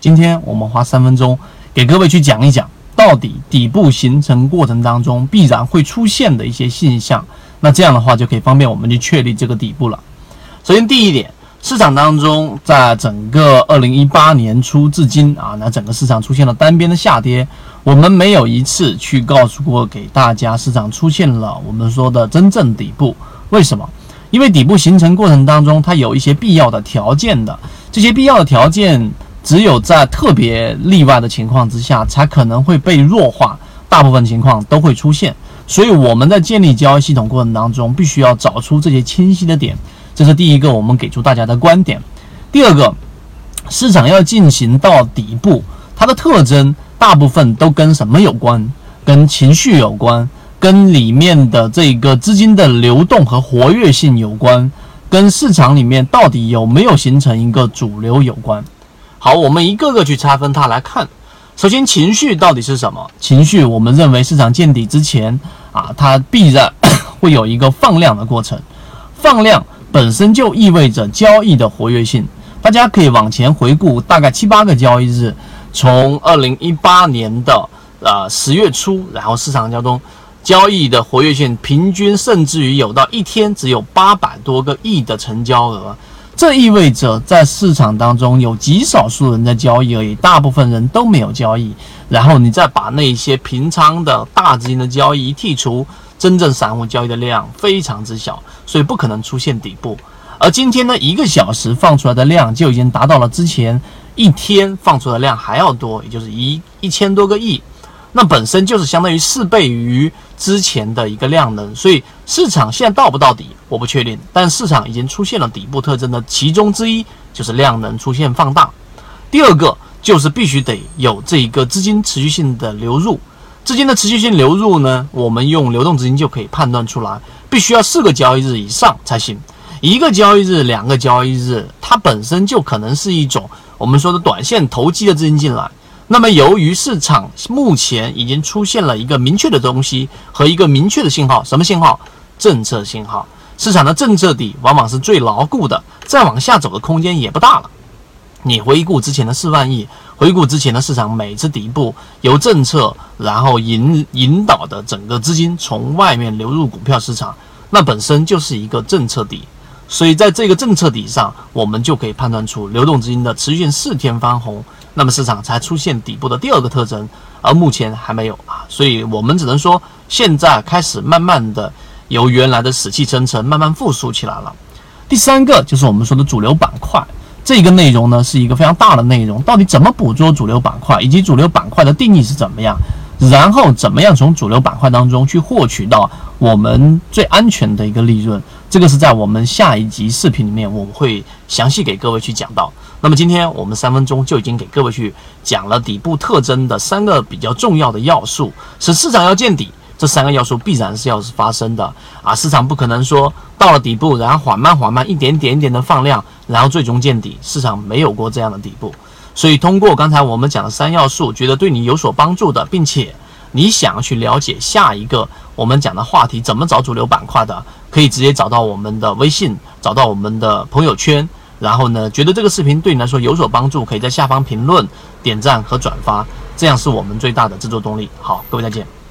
今天我们花三分钟给各位去讲一讲，到底底部形成过程当中必然会出现的一些现象。那这样的话就可以方便我们去确立这个底部了。首先第一点，市场当中在整个二零一八年初至今啊，那整个市场出现了单边的下跌，我们没有一次去告诉过给大家市场出现了我们说的真正底部。为什么？因为底部形成过程当中它有一些必要的条件的，这些必要的条件。只有在特别例外的情况之下，才可能会被弱化。大部分情况都会出现，所以我们在建立交易系统过程当中，必须要找出这些清晰的点。这是第一个，我们给出大家的观点。第二个，市场要进行到底部，它的特征大部分都跟什么有关？跟情绪有关，跟里面的这个资金的流动和活跃性有关，跟市场里面到底有没有形成一个主流有关。好，我们一个个去拆分它来看。首先，情绪到底是什么？情绪，我们认为市场见底之前啊，它必然 会有一个放量的过程。放量本身就意味着交易的活跃性。大家可以往前回顾大概七八个交易日，从二零一八年的呃十月初，然后市场当中交易的活跃性平均甚至于有到一天只有八百多个亿的成交额。这意味着在市场当中有极少数人在交易而已，大部分人都没有交易。然后你再把那些平仓的大资金的交易一剔除，真正散户交易的量非常之小，所以不可能出现底部。而今天呢，一个小时放出来的量就已经达到了之前一天放出的量还要多，也就是一一千多个亿。那本身就是相当于四倍于之前的一个量能，所以市场现在到不到底，我不确定。但市场已经出现了底部特征的其中之一，就是量能出现放大。第二个就是必须得有这一个资金持续性的流入，资金的持续性流入呢，我们用流动资金就可以判断出来，必须要四个交易日以上才行。一个交易日、两个交易日，它本身就可能是一种我们说的短线投机的资金进来。那么，由于市场目前已经出现了一个明确的东西和一个明确的信号，什么信号？政策信号。市场的政策底往往是最牢固的，再往下走的空间也不大了。你回顾之前的四万亿，回顾之前的市场每次底部由政策然后引引导的整个资金从外面流入股票市场，那本身就是一个政策底。所以在这个政策底上，我们就可以判断出流动资金的持续性四天翻红，那么市场才出现底部的第二个特征，而目前还没有啊，所以我们只能说现在开始慢慢的由原来的死气沉沉慢慢复苏起来了。第三个就是我们说的主流板块，这个内容呢是一个非常大的内容，到底怎么捕捉主流板块，以及主流板块的定义是怎么样，然后怎么样从主流板块当中去获取到我们最安全的一个利润。这个是在我们下一集视频里面，我们会详细给各位去讲到。那么今天我们三分钟就已经给各位去讲了底部特征的三个比较重要的要素，使市场要见底，这三个要素必然是要发生的啊！市场不可能说到了底部，然后缓慢缓慢一点点一点的放量，然后最终见底，市场没有过这样的底部。所以通过刚才我们讲的三要素，觉得对你有所帮助的，并且。你想要去了解下一个我们讲的话题，怎么找主流板块的，可以直接找到我们的微信，找到我们的朋友圈。然后呢，觉得这个视频对你来说有所帮助，可以在下方评论、点赞和转发，这样是我们最大的制作动力。好，各位再见。